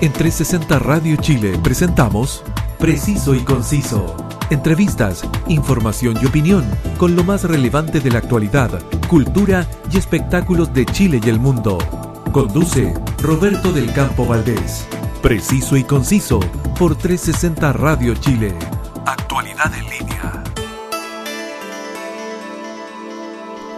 En 360 Radio Chile presentamos Preciso y Conciso. Entrevistas, información y opinión con lo más relevante de la actualidad, cultura y espectáculos de Chile y el mundo. Conduce Roberto del Campo Valdés. Preciso y Conciso por 360 Radio Chile. Actualidad en línea.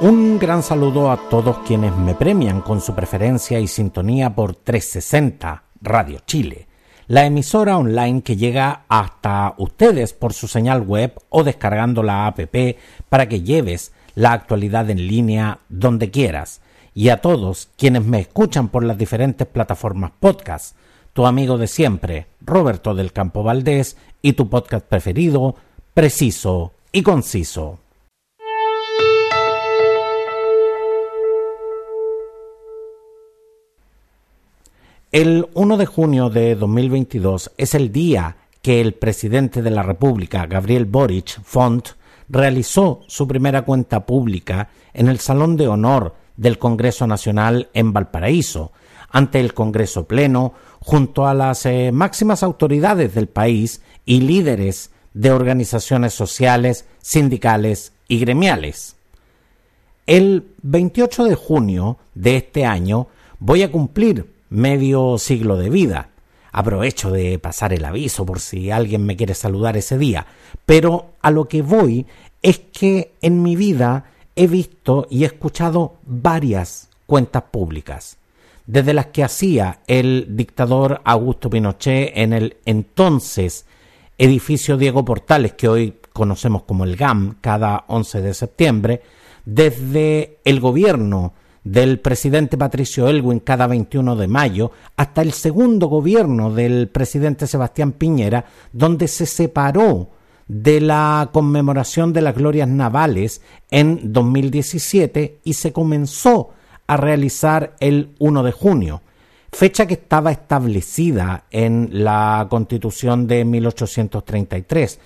Un gran saludo a todos quienes me premian con su preferencia y sintonía por 360 Radio Chile, la emisora online que llega hasta ustedes por su señal web o descargando la app para que lleves la actualidad en línea donde quieras. Y a todos quienes me escuchan por las diferentes plataformas podcast, tu amigo de siempre, Roberto del Campo Valdés, y tu podcast preferido, preciso y conciso. El 1 de junio de 2022 es el día que el presidente de la República, Gabriel Boric Font, realizó su primera cuenta pública en el Salón de Honor del Congreso Nacional en Valparaíso, ante el Congreso Pleno, junto a las eh, máximas autoridades del país y líderes de organizaciones sociales, sindicales y gremiales. El 28 de junio de este año voy a cumplir medio siglo de vida. Aprovecho de pasar el aviso por si alguien me quiere saludar ese día. Pero a lo que voy es que en mi vida he visto y he escuchado varias cuentas públicas. Desde las que hacía el dictador Augusto Pinochet en el entonces edificio Diego Portales, que hoy conocemos como el GAM, cada 11 de septiembre, desde el gobierno del presidente Patricio Elwin cada 21 de mayo hasta el segundo gobierno del presidente Sebastián Piñera, donde se separó de la conmemoración de las glorias navales en 2017 y se comenzó a realizar el 1 de junio, fecha que estaba establecida en la constitución de 1833,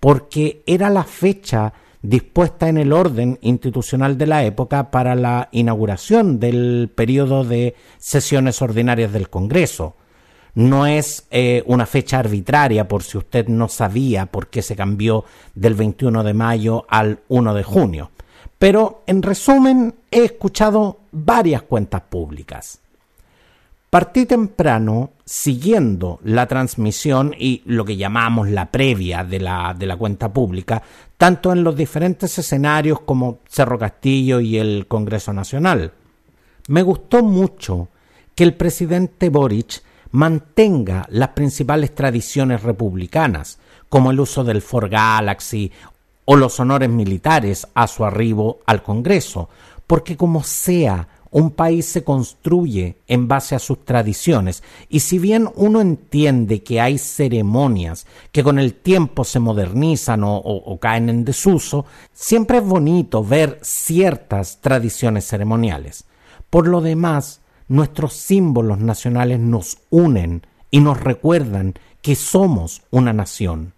porque era la fecha dispuesta en el orden institucional de la época para la inauguración del periodo de sesiones ordinarias del Congreso. No es eh, una fecha arbitraria por si usted no sabía por qué se cambió del 21 de mayo al 1 de junio. Pero, en resumen, he escuchado varias cuentas públicas. Partí temprano siguiendo la transmisión y lo que llamamos la previa de la, de la cuenta pública, tanto en los diferentes escenarios como Cerro Castillo y el Congreso Nacional. Me gustó mucho que el presidente Boric mantenga las principales tradiciones republicanas, como el uso del Ford Galaxy o los honores militares a su arribo al Congreso, porque como sea un país se construye en base a sus tradiciones y si bien uno entiende que hay ceremonias que con el tiempo se modernizan o, caen en desuso, siempre es bonito ver ciertas tradiciones ceremoniales. Por lo demás, nuestros símbolos nacionales nos unen y nos recuerdan que somos una nación.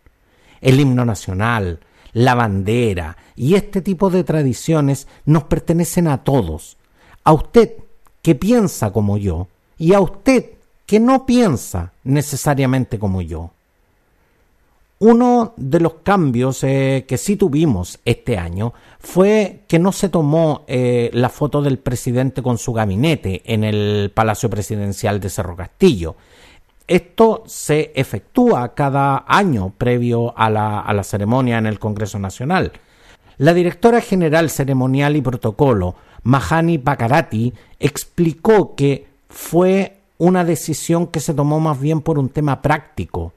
El himno nacional, la bandera y este tipo de tradiciones nos pertenecen a todos a usted que piensa como yo y a usted que no piensa necesariamente como yo. Uno de los cambios eh, que sí tuvimos este año fue que no se tomó eh, la foto del presidente con su gabinete en el Palacio Presidencial de Cerro Castillo. Esto se efectúa cada año previo a la, a la ceremonia en el Congreso Nacional. La directora general ceremonial y protocolo, Mahani Bakarati, explicó que fue una decisión que se tomó más bien por un tema práctico.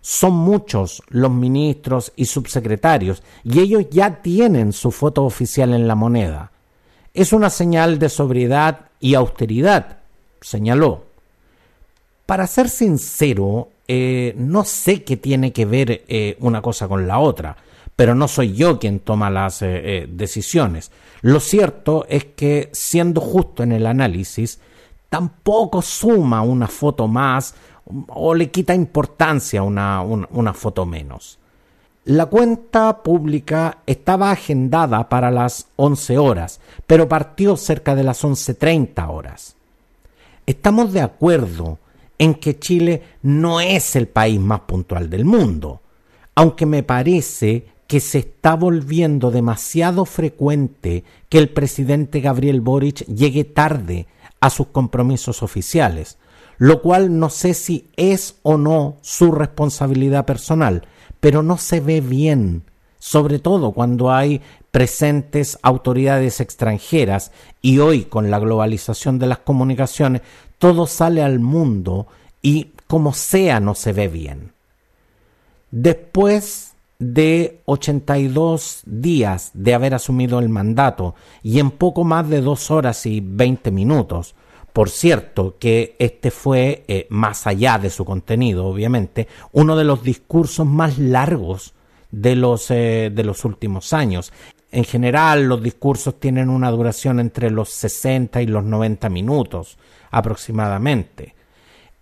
Son muchos los ministros y subsecretarios y ellos ya tienen su foto oficial en la moneda. Es una señal de sobriedad y austeridad, señaló. Para ser sincero, eh, no sé qué tiene que ver eh, una cosa con la otra pero no soy yo quien toma las eh, eh, decisiones. Lo cierto es que, siendo justo en el análisis, tampoco suma una foto más o le quita importancia una, una foto menos. La cuenta pública estaba agendada para las 11 horas, pero partió cerca de las 11.30 horas. Estamos de acuerdo en que Chile no es el país más puntual del mundo, aunque me parece que se está volviendo demasiado frecuente que el presidente Gabriel Boric llegue tarde a sus compromisos oficiales, lo cual no sé si es o no su responsabilidad personal, pero no se ve bien, sobre todo cuando hay presentes autoridades extranjeras y hoy con la globalización de las comunicaciones todo sale al mundo y como sea no se ve bien. Después de 82 días de haber asumido el mandato y en poco más de dos horas y 20 minutos, por cierto, que este fue, eh, más allá de su contenido, obviamente, uno de los discursos más largos de los, eh, de los últimos años. En general, los discursos tienen una duración entre los 60 y los 90 minutos aproximadamente.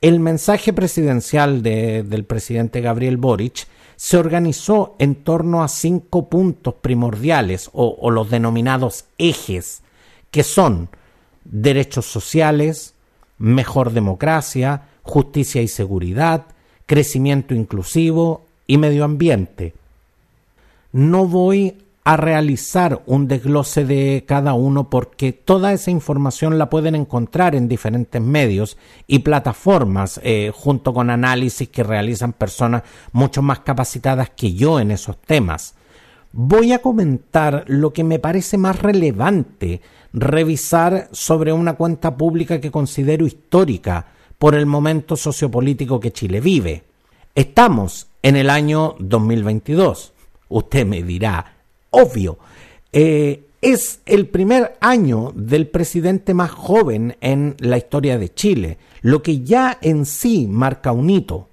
El mensaje presidencial del presidente Gabriel Boric se organizó en torno a cinco puntos primordiales o los denominados ejes, que son derechos sociales, mejor democracia, justicia y seguridad, crecimiento inclusivo y medio ambiente. No voy a realizar un desglose de cada uno porque toda esa información la pueden encontrar en diferentes medios y plataformas eh, junto con análisis que realizan personas mucho más capacitadas que yo en esos temas. Voy a comentar lo que me parece más relevante revisar sobre una cuenta pública que considero histórica por el momento sociopolítico que Chile vive. Estamos en el año 2022. Usted me dirá, obvio, eh, es el primer año del presidente más joven en la historia de Chile, lo que ya en sí marca un hito.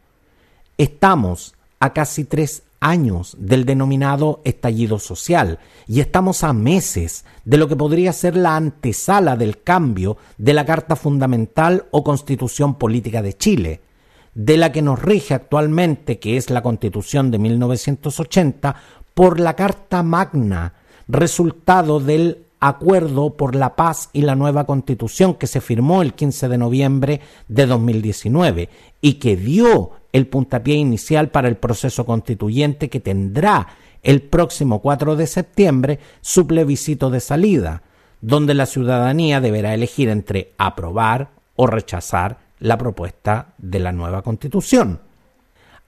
Estamos a casi tres años del denominado estallido social y estamos a meses de lo que podría ser la antesala del cambio de la Carta Fundamental o Constitución Política de Chile, de la que nos rige actualmente, que es la Constitución de 1980, por la Carta Magna, resultado del acuerdo por la paz y la nueva constitución que se firmó el 15 de noviembre de 2019 y que dio el puntapié inicial para el proceso constituyente que tendrá el próximo 4 de septiembre su plebiscito de salida, donde la ciudadanía deberá elegir entre aprobar o rechazar la propuesta de la nueva constitución.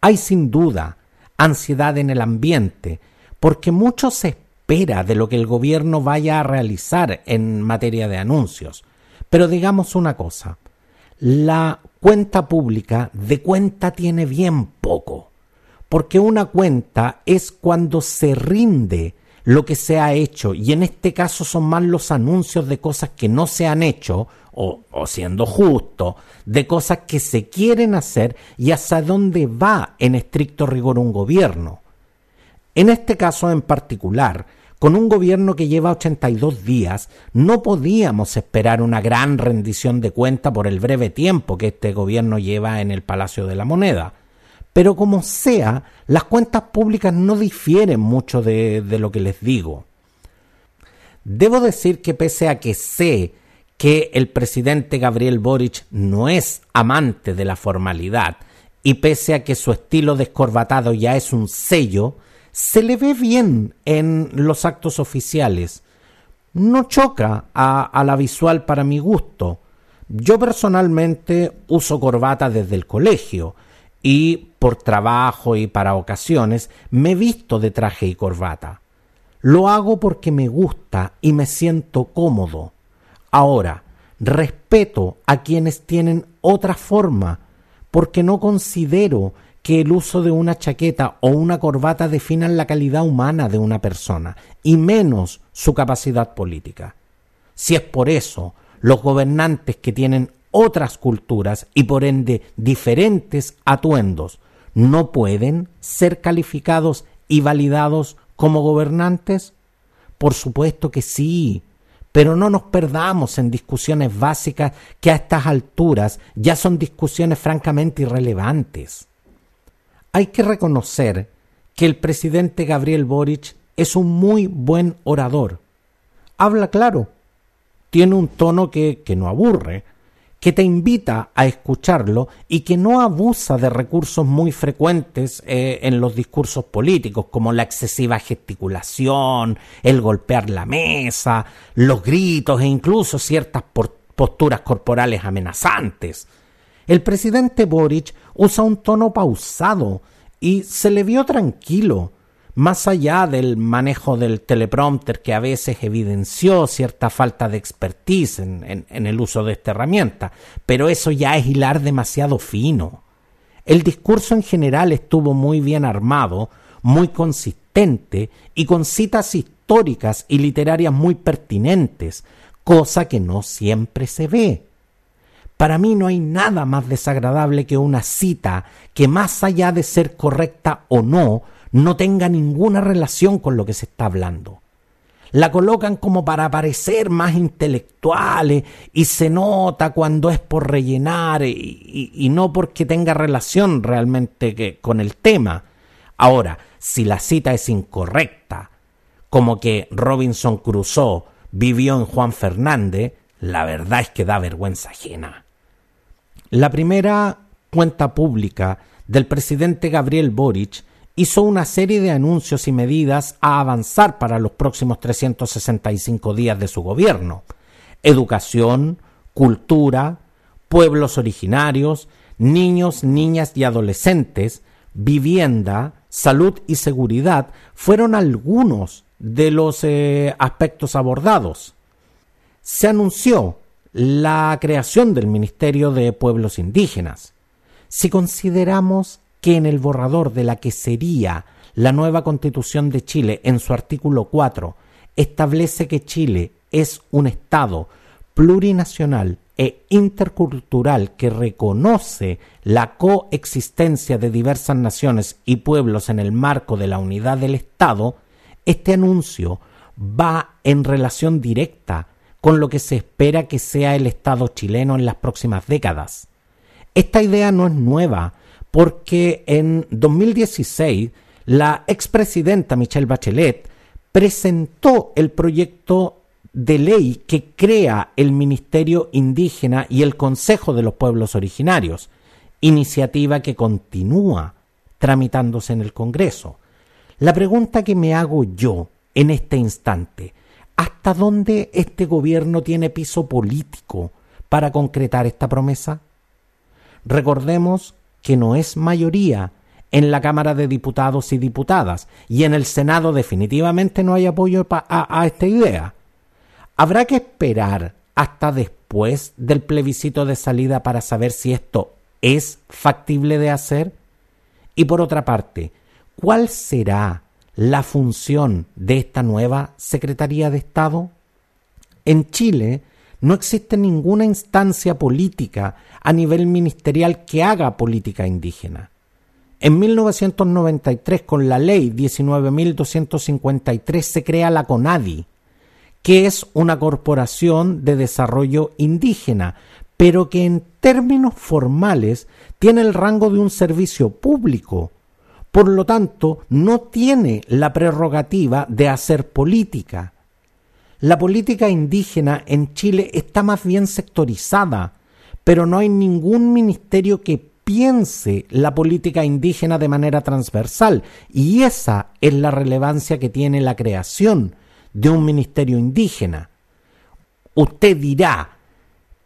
Hay sin duda ansiedad en el ambiente, porque mucho se espera de lo que el gobierno vaya a realizar en materia de anuncios. Pero digamos una cosa, la cuenta pública de cuenta tiene bien poco, porque una cuenta es cuando se rinde lo que se ha hecho, y en este caso son más los anuncios de cosas que no se han hecho, o, siendo justo, de cosas que se quieren hacer y hasta dónde va en estricto rigor un gobierno. En este caso en particular, con un gobierno que lleva 82 días, no podíamos esperar una gran rendición de cuenta por el breve tiempo que este gobierno lleva en el Palacio de la Moneda. Pero como sea, las cuentas públicas no difieren mucho de, lo que les digo. Debo decir que pese a que sé que el presidente Gabriel Boric no es amante de la formalidad y pese a que su estilo descorbatado ya es un sello, se le ve bien en los actos oficiales. No choca a, la visual para mi gusto. Yo personalmente uso corbata desde el colegio y por trabajo y para ocasiones me he visto de traje y corbata. Lo hago porque me gusta y me siento cómodo. Ahora, respeto a quienes tienen otra forma, porque no considero que el uso de una chaqueta o una corbata definan la calidad humana de una persona y menos su capacidad política. Si es por eso, los gobernantes que tienen otras culturas y por ende diferentes atuendos no pueden ser calificados y validados como gobernantes? Por supuesto que sí, pero no nos perdamos en discusiones básicas que a estas alturas ya son discusiones francamente irrelevantes. Hay que reconocer que el presidente Gabriel Boric es un muy buen orador. Habla claro, tiene un tono que, no aburre, que te invita a escucharlo y que no abusa de recursos muy frecuentes eh, en los discursos políticos, como la excesiva gesticulación, el golpear la mesa, los gritos e incluso ciertas posturas corporales amenazantes. El presidente Boric usa un tono pausado y se le vio tranquilo, más allá del manejo del teleprompter que a veces evidenció cierta falta de expertise en, el uso de esta herramienta, pero eso ya es hilar demasiado fino. El discurso en general estuvo muy bien armado, muy consistente y con citas históricas y literarias muy pertinentes, cosa que no siempre se ve. Para mí no hay nada más desagradable que una cita que más allá de ser correcta o no, no tenga ninguna relación con lo que se está hablando. La colocan como para parecer más intelectuales y se nota cuando es por rellenar y, no porque tenga relación realmente con el tema. Ahora, si la cita es incorrecta, como que Robinson Crusoe vivió en Juan Fernández, la verdad es que da vergüenza ajena. La primera cuenta pública del presidente Gabriel Boric hizo una serie de anuncios y medidas a avanzar para los próximos 365 días de su gobierno. Educación, cultura, pueblos originarios, niños, niñas y adolescentes, vivienda, salud y seguridad fueron algunos de los eh, aspectos abordados. Se anunció la creación del Ministerio de Pueblos Indígenas. Si consideramos que en el borrador de la que sería la nueva constitución de Chile, en su artículo 4, establece que Chile es un Estado plurinacional e intercultural que reconoce la coexistencia de diversas naciones y pueblos en el marco de la unidad del Estado, este anuncio va en relación directa con lo que se espera que sea el Estado chileno en las próximas décadas. Esta idea no es nueva, porque en 2016 la expresidenta Michelle Bachelet presentó el proyecto de ley que crea el Ministerio Indígena y el Consejo de los Pueblos Originarios, iniciativa que continúa tramitándose en el Congreso. La pregunta que me hago yo en este instante, ¿hasta dónde este gobierno tiene piso político para concretar esta promesa? Recordemos que no es mayoría en la Cámara de Diputados y Diputadas y en el Senado definitivamente no hay apoyo a, esta idea. Habrá que esperar hasta después del plebiscito de salida para saber si esto es factible de hacer. Y por otra parte, ¿cuál será la función de esta nueva Secretaría de Estado? En Chile no existe ninguna instancia política a nivel ministerial que haga política indígena. En 1993, con la ley 19.253, se crea la CONADI, que es una corporación de desarrollo indígena, pero que en términos formales tiene el rango de un servicio público. Por lo tanto, no tiene la prerrogativa de hacer política. La política indígena en Chile está más bien sectorizada, pero no hay ningún ministerio que piense la política indígena de manera transversal, y esa es la relevancia que tiene la creación de un ministerio indígena. Usted dirá,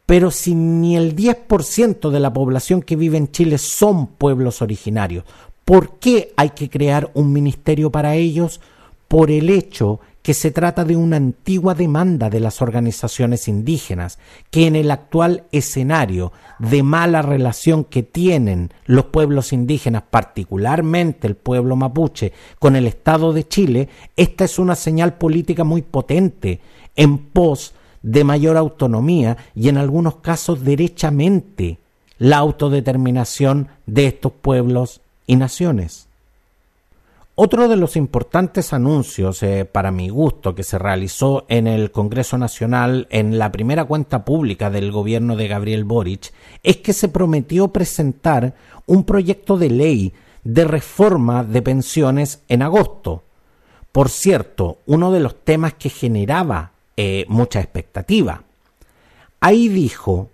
pero si ni el 10% de la población que vive en Chile son pueblos originarios, ¿por qué hay que crear un ministerio para ellos? Por el hecho que se trata de una antigua demanda de las organizaciones indígenas, que en el actual escenario de mala relación que tienen los pueblos indígenas, particularmente el pueblo mapuche, con el Estado de Chile, esta es una señal política muy potente en pos de mayor autonomía y en algunos casos derechamente la autodeterminación de estos pueblos y naciones. Otro de los importantes anuncios, eh, para mi gusto, que se realizó en el Congreso Nacional en la primera cuenta pública del gobierno de Gabriel Boric es que se prometió presentar un proyecto de ley de reforma de pensiones en agosto. Por cierto, uno de los temas que generaba eh, mucha expectativa. Ahí dijo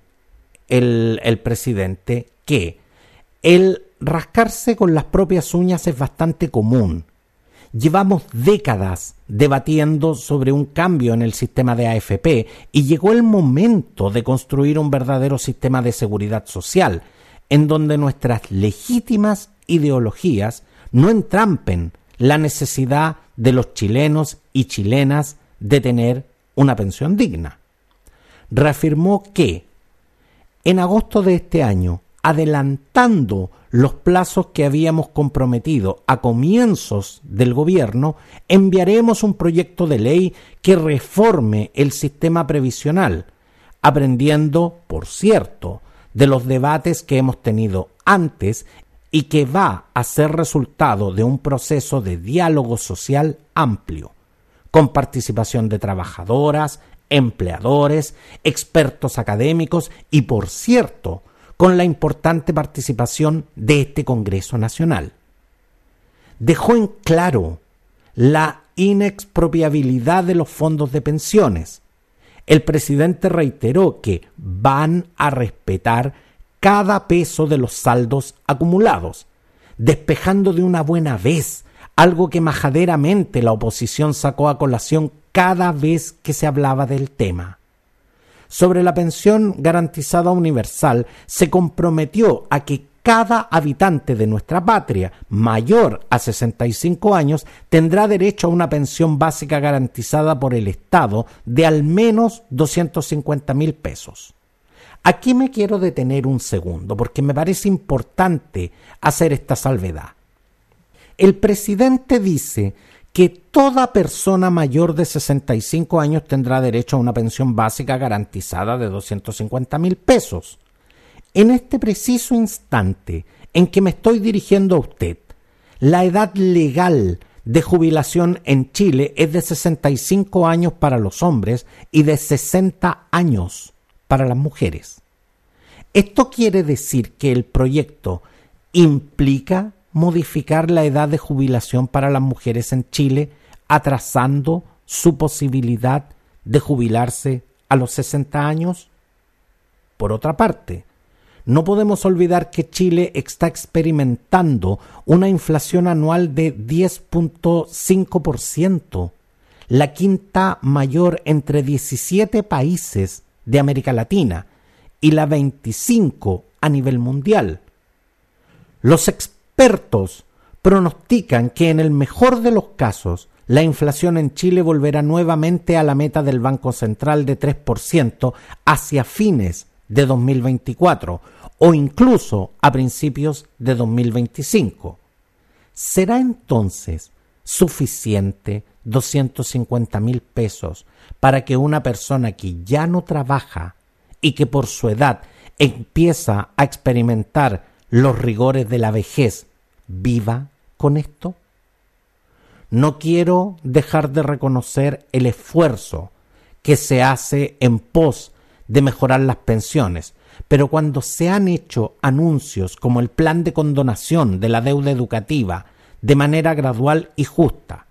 el, el presidente que el rascarse con las propias uñas es bastante común. Llevamos décadas debatiendo sobre un cambio en el sistema de AFP y llegó el momento de construir un verdadero sistema de seguridad social, en donde nuestras legítimas ideologías no entrampen la necesidad de los chilenos y chilenas de tener una pensión digna. Reafirmó que en agosto de este año adelantando los plazos que habíamos comprometido a comienzos del gobierno, enviaremos un proyecto de ley que reforme el sistema previsional, aprendiendo, por cierto, de los debates que hemos tenido antes y que va a ser resultado de un proceso de diálogo social amplio, con participación de trabajadoras, empleadores, expertos académicos y, por cierto, con la importante participación de este Congreso Nacional. Dejó en claro la inexpropiabilidad de los fondos de pensiones. El presidente reiteró que van a respetar cada peso de los saldos acumulados, despejando de una buena vez algo que majaderamente la oposición sacó a colación cada vez que se hablaba del tema sobre la pensión garantizada universal se comprometió a que cada habitante de nuestra patria mayor a 65 años tendrá derecho a una pensión básica garantizada por el Estado de al menos 250 mil pesos. Aquí me quiero detener un segundo porque me parece importante hacer esta salvedad. El presidente dice que toda persona mayor de 65 años tendrá derecho a una pensión básica garantizada de 250 mil pesos. En este preciso instante en que me estoy dirigiendo a usted, la edad legal de jubilación en Chile es de 65 años para los hombres y de 60 años para las mujeres. Esto quiere decir que el proyecto implica modificar la edad de jubilación para las mujeres en Chile, atrasando su posibilidad de jubilarse a los 60 años? Por otra parte, no podemos olvidar que Chile está experimentando una inflación anual de 10.5%, la quinta mayor entre 17 países de América Latina y la 25 a nivel mundial. Los expertos pronostican que en el mejor de los casos la inflación en Chile volverá nuevamente a la meta del Banco Central de 3% hacia fines de 2024 o incluso a principios de 2025. ¿Será entonces suficiente 250 mil pesos para que una persona que ya no trabaja y que por su edad empieza a experimentar los rigores de la vejez, viva con esto? No quiero dejar de reconocer el esfuerzo que se hace en pos de mejorar las pensiones, pero cuando se han hecho anuncios como el plan de condonación de la deuda educativa de manera gradual y justa,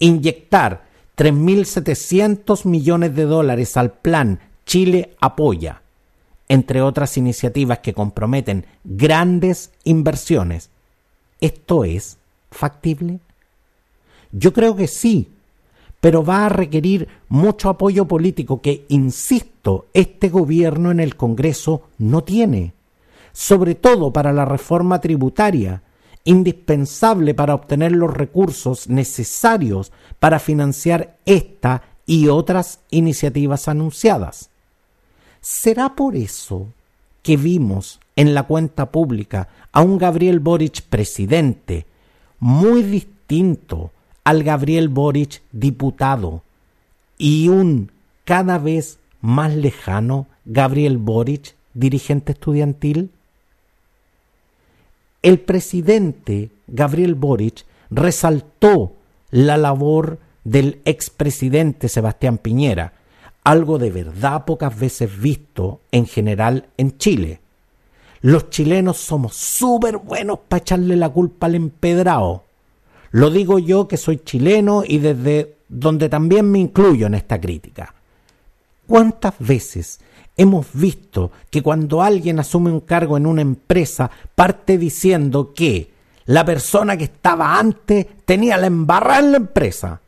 inyectar 3.700 millones de dólares al plan Chile Apoya, entre otras iniciativas que comprometen grandes inversiones. ¿Esto es factible? Yo creo que sí, pero va a requerir mucho apoyo político que, insisto, este gobierno en el Congreso no tiene, sobre todo para la reforma tributaria, indispensable para obtener los recursos necesarios para financiar esta y otras iniciativas anunciadas. ¿Será por eso que vimos en la cuenta pública a un Gabriel Boric presidente muy distinto al Gabriel Boric diputado y un cada vez más lejano Gabriel Boric dirigente estudiantil? El presidente Gabriel Boric resaltó la labor del expresidente Sebastián Piñera, algo de verdad pocas veces visto en general en Chile. Los chilenos somos súper buenos para echarle la culpa al empedrado. Lo digo yo que soy chileno y desde donde también me incluyo en esta crítica. ¿Cuántas veces hemos visto que cuando alguien asume un cargo en una empresa parte diciendo que la persona que estaba antes tenía la embarrada en la empresa,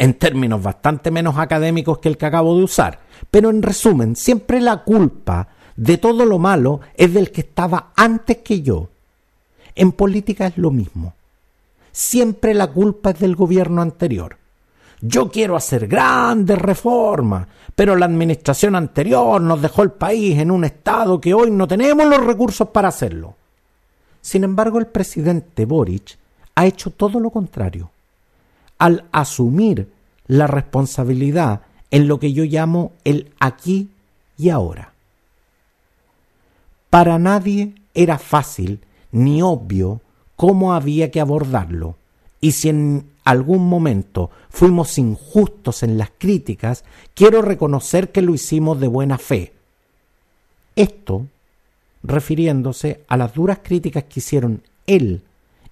en términos bastante menos académicos que el que acabo de usar. Pero en resumen, siempre la culpa de todo lo malo es del que estaba antes que yo. En política es lo mismo. Siempre la culpa es del gobierno anterior. Yo quiero hacer grandes reformas, pero la administración anterior nos dejó el país en un estado que hoy no tenemos los recursos para hacerlo. Sin embargo, el presidente Boric ha hecho todo lo contrario. Al asumir la responsabilidad en lo que yo llamo el aquí y ahora. Para nadie era fácil ni obvio cómo había que abordarlo, y si en algún momento fuimos injustos en las críticas, quiero reconocer que lo hicimos de buena fe. Esto refiriéndose a las duras críticas que hicieron él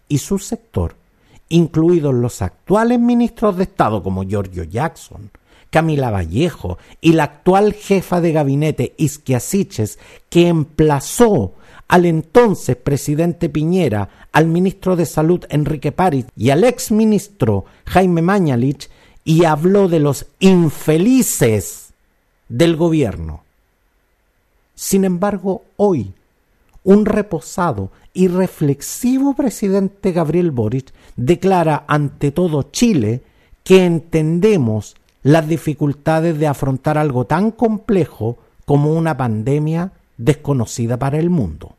y su sector, incluidos los actuales ministros de Estado como Giorgio Jackson, Camila Vallejo y la actual jefa de gabinete Isquia que emplazó al entonces presidente Piñera, al ministro de Salud Enrique París y al ex ministro Jaime Mañalich y habló de los infelices del gobierno. Sin embargo, hoy, un reposado y reflexivo presidente Gabriel Boric declara ante todo Chile que entendemos las dificultades de afrontar algo tan complejo como una pandemia desconocida para el mundo.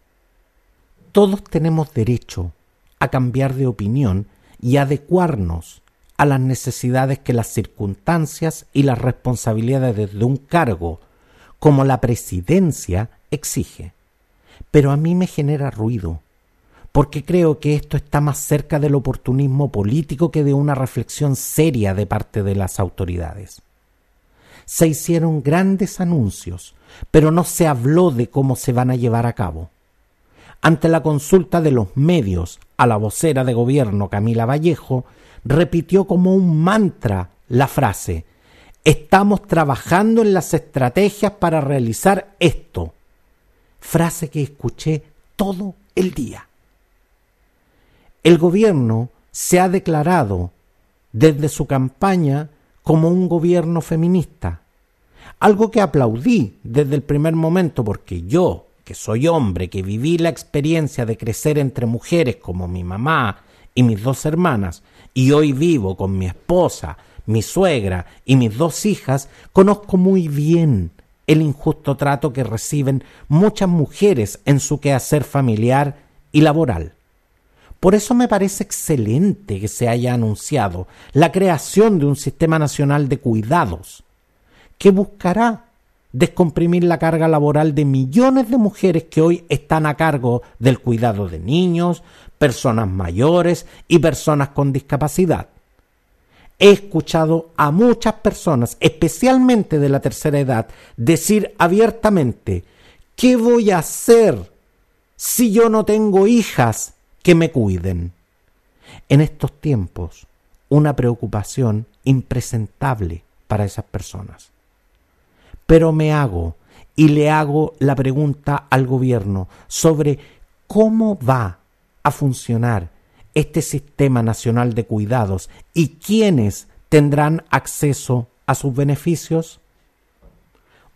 Todos tenemos derecho a cambiar de opinión y adecuarnos a las necesidades que las circunstancias y las responsabilidades de un cargo como la presidencia exige. Pero a mí me genera ruido, porque creo que esto está más cerca del oportunismo político que de una reflexión seria de parte de las autoridades. Se hicieron grandes anuncios, pero no se habló de cómo se van a llevar a cabo. Ante la consulta de los medios a la vocera de gobierno Camila Vallejo, repitió como un mantra la frase Estamos trabajando en las estrategias para realizar esto. Frase que escuché todo el día. El gobierno se ha declarado desde su campaña como un gobierno feminista, algo que aplaudí desde el primer momento porque yo, que soy hombre, que viví la experiencia de crecer entre mujeres como mi mamá y mis dos hermanas, y hoy vivo con mi esposa, mi suegra y mis dos hijas, conozco muy bien el injusto trato que reciben muchas mujeres en su quehacer familiar y laboral. Por eso me parece excelente que se haya anunciado la creación de un sistema nacional de cuidados que buscará descomprimir la carga laboral de millones de mujeres que hoy están a cargo del cuidado de niños, personas mayores y personas con discapacidad. He escuchado a muchas personas, especialmente de la tercera edad, decir abiertamente, ¿qué voy a hacer si yo no tengo hijas que me cuiden? En estos tiempos, una preocupación impresentable para esas personas pero me hago y le hago la pregunta al gobierno sobre cómo va a funcionar este sistema nacional de cuidados y quiénes tendrán acceso a sus beneficios.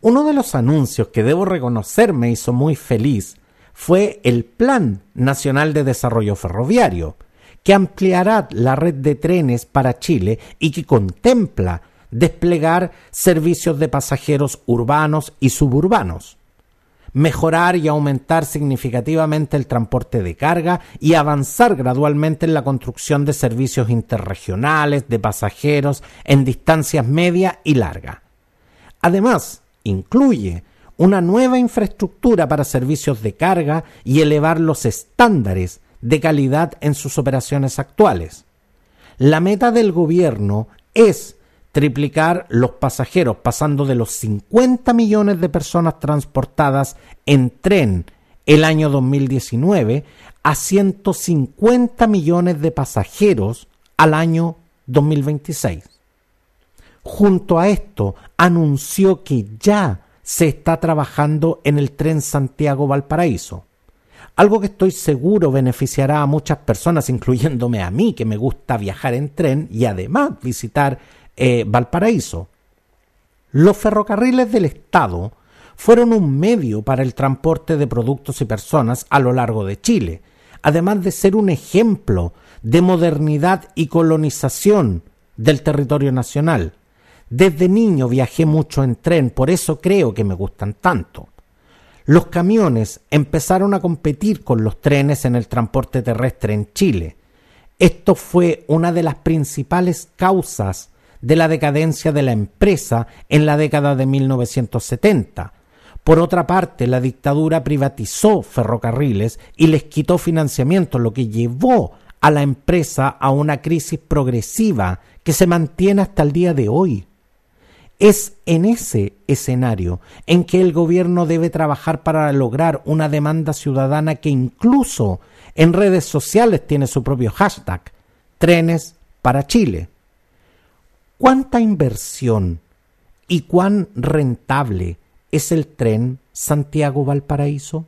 Uno de los anuncios que debo reconocer me hizo muy feliz fue el Plan Nacional de Desarrollo Ferroviario, que ampliará la red de trenes para Chile y que contempla desplegar servicios de pasajeros urbanos y suburbanos, mejorar y aumentar significativamente el transporte de carga y avanzar gradualmente en la construcción de servicios interregionales de pasajeros en distancias media y larga. Además, incluye una nueva infraestructura para servicios de carga y elevar los estándares de calidad en sus operaciones actuales. La meta del gobierno es triplicar los pasajeros, pasando de los 50 millones de personas transportadas en tren el año 2019 a 150 millones de pasajeros al año 2026. Junto a esto, anunció que ya se está trabajando en el tren Santiago-Valparaíso. Algo que estoy seguro beneficiará a muchas personas, incluyéndome a mí, que me gusta viajar en tren y además visitar eh, Valparaíso. Los ferrocarriles del Estado fueron un medio para el transporte de productos y personas a lo largo de Chile, además de ser un ejemplo de modernidad y colonización del territorio nacional. Desde niño viajé mucho en tren, por eso creo que me gustan tanto. Los camiones empezaron a competir con los trenes en el transporte terrestre en Chile. Esto fue una de las principales causas de la decadencia de la empresa en la década de 1970. Por otra parte, la dictadura privatizó ferrocarriles y les quitó financiamiento, lo que llevó a la empresa a una crisis progresiva que se mantiene hasta el día de hoy. Es en ese escenario en que el gobierno debe trabajar para lograr una demanda ciudadana que incluso en redes sociales tiene su propio hashtag, trenes para Chile. ¿Cuánta inversión y cuán rentable es el tren Santiago-Valparaíso?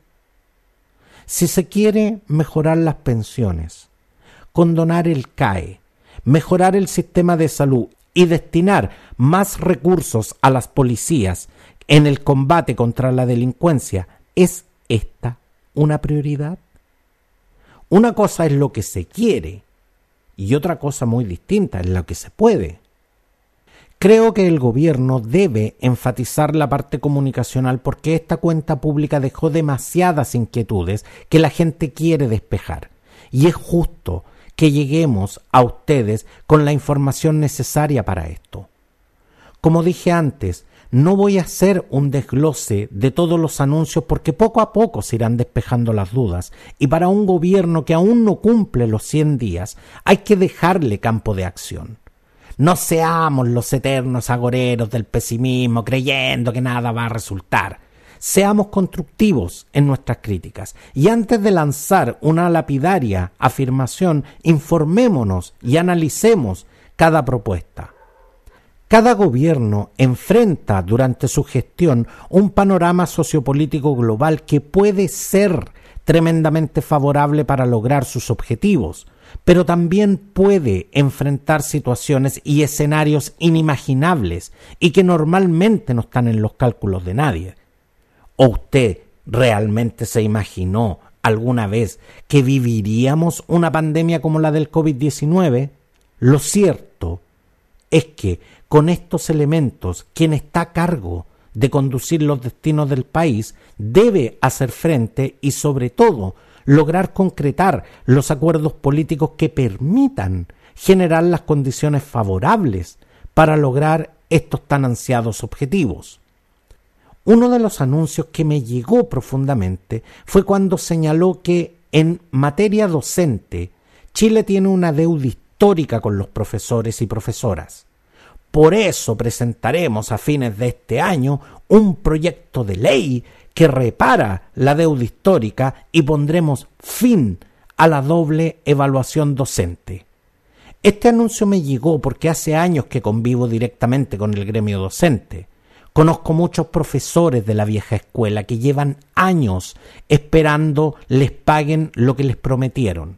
Si se quiere mejorar las pensiones, condonar el CAE, mejorar el sistema de salud y destinar más recursos a las policías en el combate contra la delincuencia, ¿es esta una prioridad? Una cosa es lo que se quiere y otra cosa muy distinta es lo que se puede. Creo que el gobierno debe enfatizar la parte comunicacional porque esta cuenta pública dejó demasiadas inquietudes que la gente quiere despejar. Y es justo que lleguemos a ustedes con la información necesaria para esto. Como dije antes, no voy a hacer un desglose de todos los anuncios porque poco a poco se irán despejando las dudas y para un gobierno que aún no cumple los 100 días hay que dejarle campo de acción. No seamos los eternos agoreros del pesimismo creyendo que nada va a resultar. Seamos constructivos en nuestras críticas y antes de lanzar una lapidaria afirmación, informémonos y analicemos cada propuesta. Cada gobierno enfrenta durante su gestión un panorama sociopolítico global que puede ser tremendamente favorable para lograr sus objetivos, pero también puede enfrentar situaciones y escenarios inimaginables y que normalmente no están en los cálculos de nadie. ¿O usted realmente se imaginó alguna vez que viviríamos una pandemia como la del COVID-19? Lo cierto es que con estos elementos, quien está a cargo de conducir los destinos del país debe hacer frente y sobre todo lograr concretar los acuerdos políticos que permitan generar las condiciones favorables para lograr estos tan ansiados objetivos. Uno de los anuncios que me llegó profundamente fue cuando señaló que en materia docente Chile tiene una deuda histórica con los profesores y profesoras. Por eso presentaremos a fines de este año un proyecto de ley que repara la deuda histórica y pondremos fin a la doble evaluación docente. Este anuncio me llegó porque hace años que convivo directamente con el gremio docente. Conozco muchos profesores de la vieja escuela que llevan años esperando les paguen lo que les prometieron.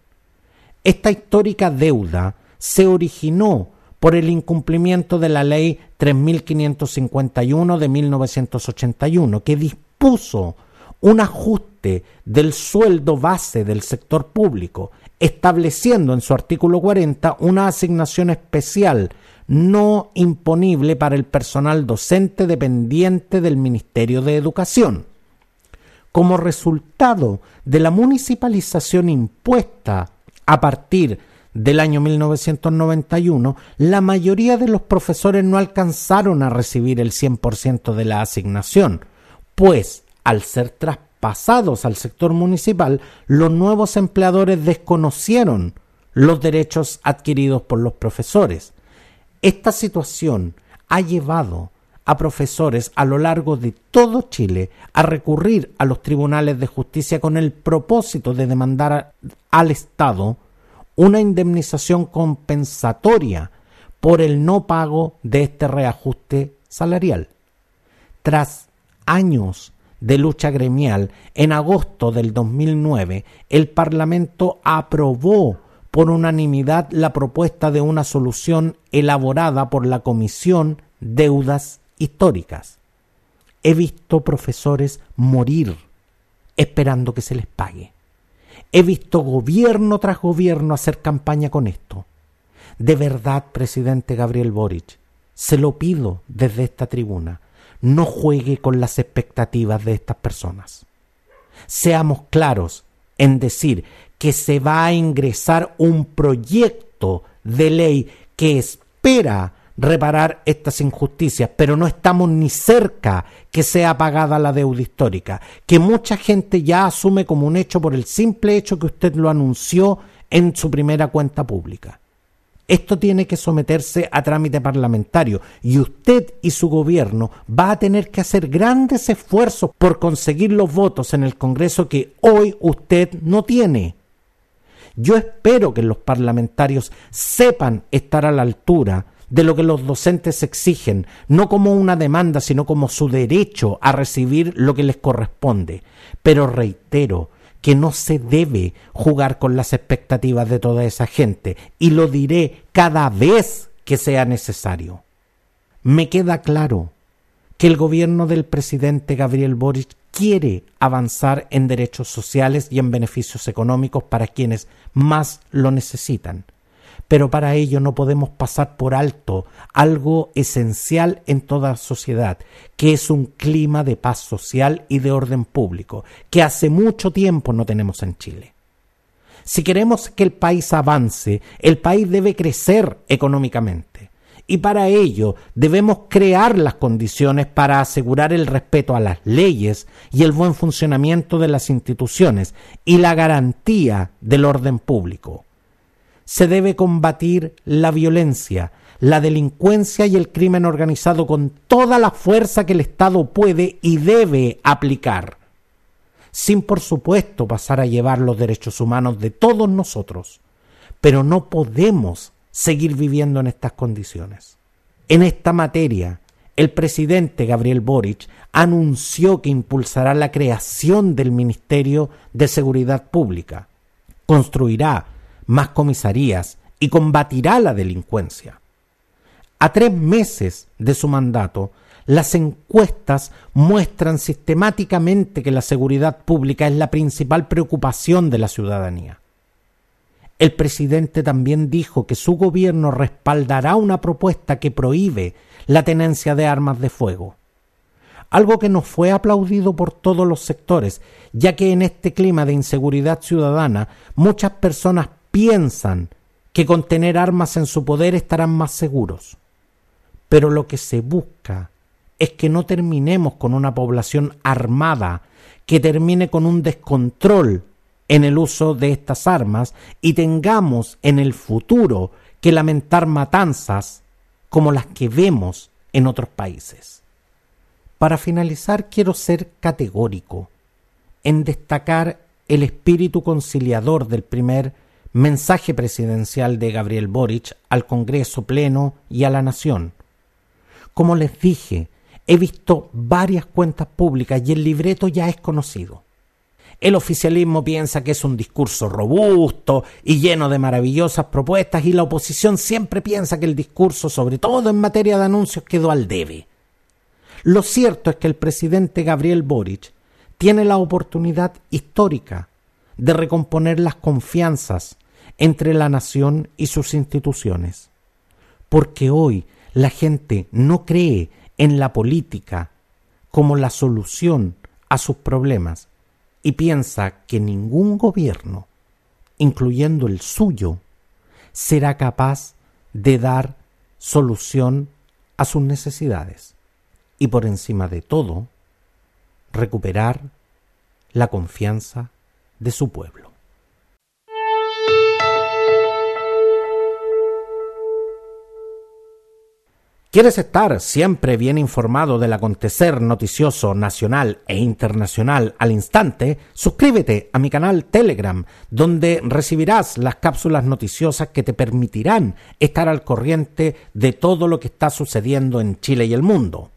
Esta histórica deuda se originó por el incumplimiento de la ley 3551 de 1981, que puso un ajuste del sueldo base del sector público, estableciendo en su artículo 40 una asignación especial no imponible para el personal docente dependiente del Ministerio de Educación. Como resultado de la municipalización impuesta a partir del año 1991, la mayoría de los profesores no alcanzaron a recibir el 100% de la asignación, pues al ser traspasados al sector municipal, los nuevos empleadores desconocieron los derechos adquiridos por los profesores. Esta situación ha llevado a profesores a lo largo de todo Chile a recurrir a los tribunales de justicia con el propósito de demandar al Estado una indemnización compensatoria por el no pago de este reajuste salarial. Tras años de lucha gremial, en agosto del 2009, el Parlamento aprobó por unanimidad la propuesta de una solución elaborada por la Comisión Deudas Históricas. He visto profesores morir esperando que se les pague. He visto gobierno tras gobierno hacer campaña con esto. De verdad, presidente Gabriel Boric, se lo pido desde esta tribuna, no juegue con las expectativas de estas personas. Seamos claros en decir que se va a ingresar un proyecto de ley que espera reparar estas injusticias, pero no estamos ni cerca que sea pagada la deuda histórica, que mucha gente ya asume como un hecho por el simple hecho que usted lo anunció en su primera cuenta pública. Esto tiene que someterse a trámite parlamentario y usted y su gobierno va a tener que hacer grandes esfuerzos por conseguir los votos en el Congreso que hoy usted no tiene. Yo espero que los parlamentarios sepan estar a la altura de lo que los docentes exigen, no como una demanda, sino como su derecho a recibir lo que les corresponde. Pero reitero, que no se debe jugar con las expectativas de toda esa gente y lo diré cada vez que sea necesario. Me queda claro que el gobierno del presidente Gabriel Boric quiere avanzar en derechos sociales y en beneficios económicos para quienes más lo necesitan pero para ello no podemos pasar por alto algo esencial en toda sociedad, que es un clima de paz social y de orden público, que hace mucho tiempo no tenemos en Chile. Si queremos que el país avance, el país debe crecer económicamente. Y para ello debemos crear las condiciones para asegurar el respeto a las leyes y el buen funcionamiento de las instituciones y la garantía del orden público se debe combatir la violencia, la delincuencia y el crimen organizado con toda la fuerza que el Estado puede y debe aplicar, sin por supuesto pasar a llevar los derechos humanos de todos nosotros. Pero no podemos seguir viviendo en estas condiciones. En esta materia, el presidente Gabriel Boric anunció que impulsará la creación del Ministerio de Seguridad Pública. Construirá más comisarías y combatirá la delincuencia. A tres meses de su mandato, las encuestas muestran sistemáticamente que la seguridad pública es la principal preocupación de la ciudadanía. El presidente también dijo que su gobierno respaldará una propuesta que prohíbe la tenencia de armas de fuego, algo que no fue aplaudido por todos los sectores, ya que en este clima de inseguridad ciudadana muchas personas piensan que con tener armas en su poder estarán más seguros. Pero lo que se busca es que no terminemos con una población armada, que termine con un descontrol en el uso de estas armas y tengamos en el futuro que lamentar matanzas como las que vemos en otros países. Para finalizar, quiero ser categórico en destacar el espíritu conciliador del primer mensaje presidencial de Gabriel Boric al Congreso Pleno y a la Nación. Como les dije, he visto varias cuentas públicas y el libreto ya es conocido. El oficialismo piensa que es un discurso robusto y lleno de maravillosas propuestas y la oposición siempre piensa que el discurso, sobre todo en materia de anuncios, quedó al debe. Lo cierto es que el presidente Gabriel Boric tiene la oportunidad histórica de recomponer las confianzas entre la nación y sus instituciones. Porque hoy la gente no cree en la política como la solución a sus problemas y piensa que ningún gobierno, incluyendo el suyo, será capaz de dar solución a sus necesidades y por encima de todo, recuperar la confianza de su pueblo. ¿Quieres estar siempre bien informado del acontecer noticioso nacional e internacional al instante? Suscríbete a mi canal Telegram, donde recibirás las cápsulas noticiosas que te permitirán estar al corriente de todo lo que está sucediendo en Chile y el mundo.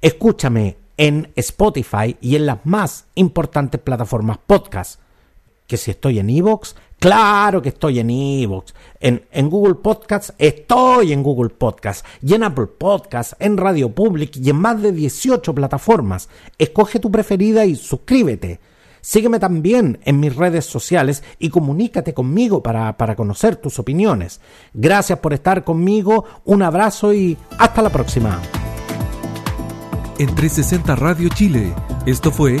Escúchame en Spotify y en las más importantes plataformas podcast. Que si estoy en Evox, claro que estoy en Evox. En, en Google Podcasts, estoy en Google Podcasts. Y en Apple Podcasts, en Radio Public y en más de 18 plataformas. Escoge tu preferida y suscríbete. Sígueme también en mis redes sociales y comunícate conmigo para, para conocer tus opiniones. Gracias por estar conmigo, un abrazo y hasta la próxima. En 360 Radio Chile, esto fue